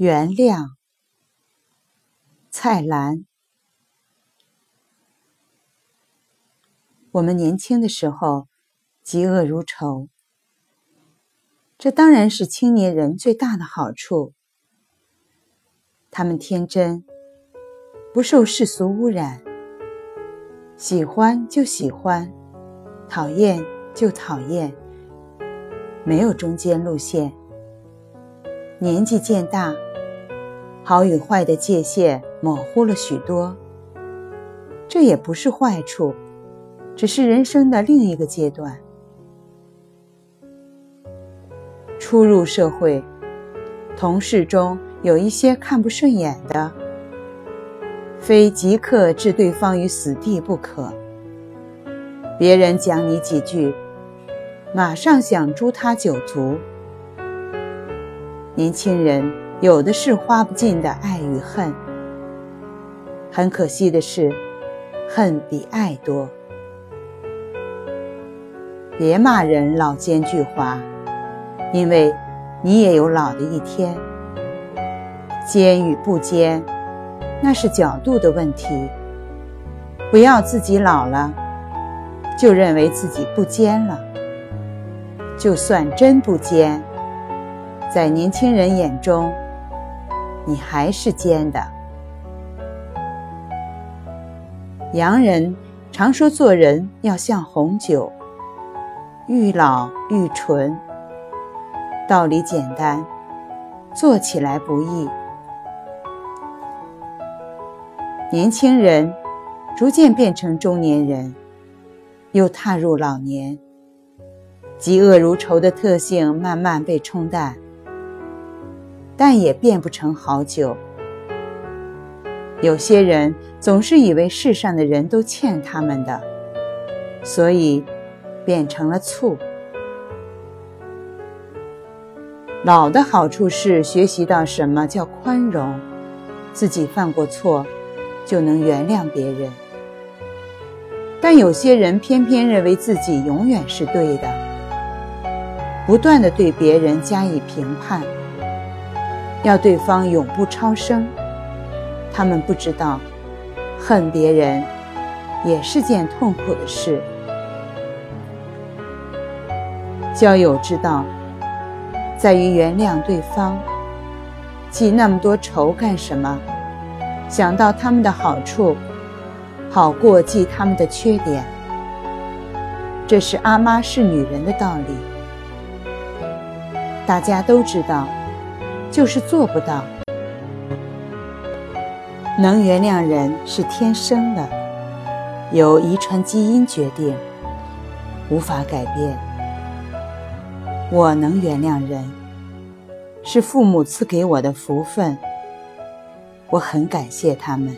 原谅，蔡澜。我们年轻的时候，嫉恶如仇，这当然是青年人最大的好处。他们天真，不受世俗污染，喜欢就喜欢，讨厌就讨厌，没有中间路线。年纪渐大。好与坏的界限模糊了许多，这也不是坏处，只是人生的另一个阶段。初入社会，同事中有一些看不顺眼的，非即刻置对方于死地不可。别人讲你几句，马上想诛他九族。年轻人。有的是花不尽的爱与恨，很可惜的是，恨比爱多。别骂人老奸巨猾，因为你也有老的一天。奸与不奸，那是角度的问题。不要自己老了，就认为自己不奸了。就算真不奸，在年轻人眼中。你还是尖的。洋人常说，做人要像红酒，愈老愈醇。道理简单，做起来不易。年轻人逐渐变成中年人，又踏入老年，嫉恶如仇的特性慢慢被冲淡。但也变不成好酒。有些人总是以为世上的人都欠他们的，所以变成了醋。老的好处是学习到什么叫宽容，自己犯过错就能原谅别人。但有些人偏偏认为自己永远是对的，不断的对别人加以评判。要对方永不超生，他们不知道，恨别人也是件痛苦的事。交友之道，在于原谅对方。记那么多仇干什么？想到他们的好处，好过记他们的缺点。这是阿妈是女人的道理，大家都知道。就是做不到。能原谅人是天生的，由遗传基因决定，无法改变。我能原谅人，是父母赐给我的福分，我很感谢他们。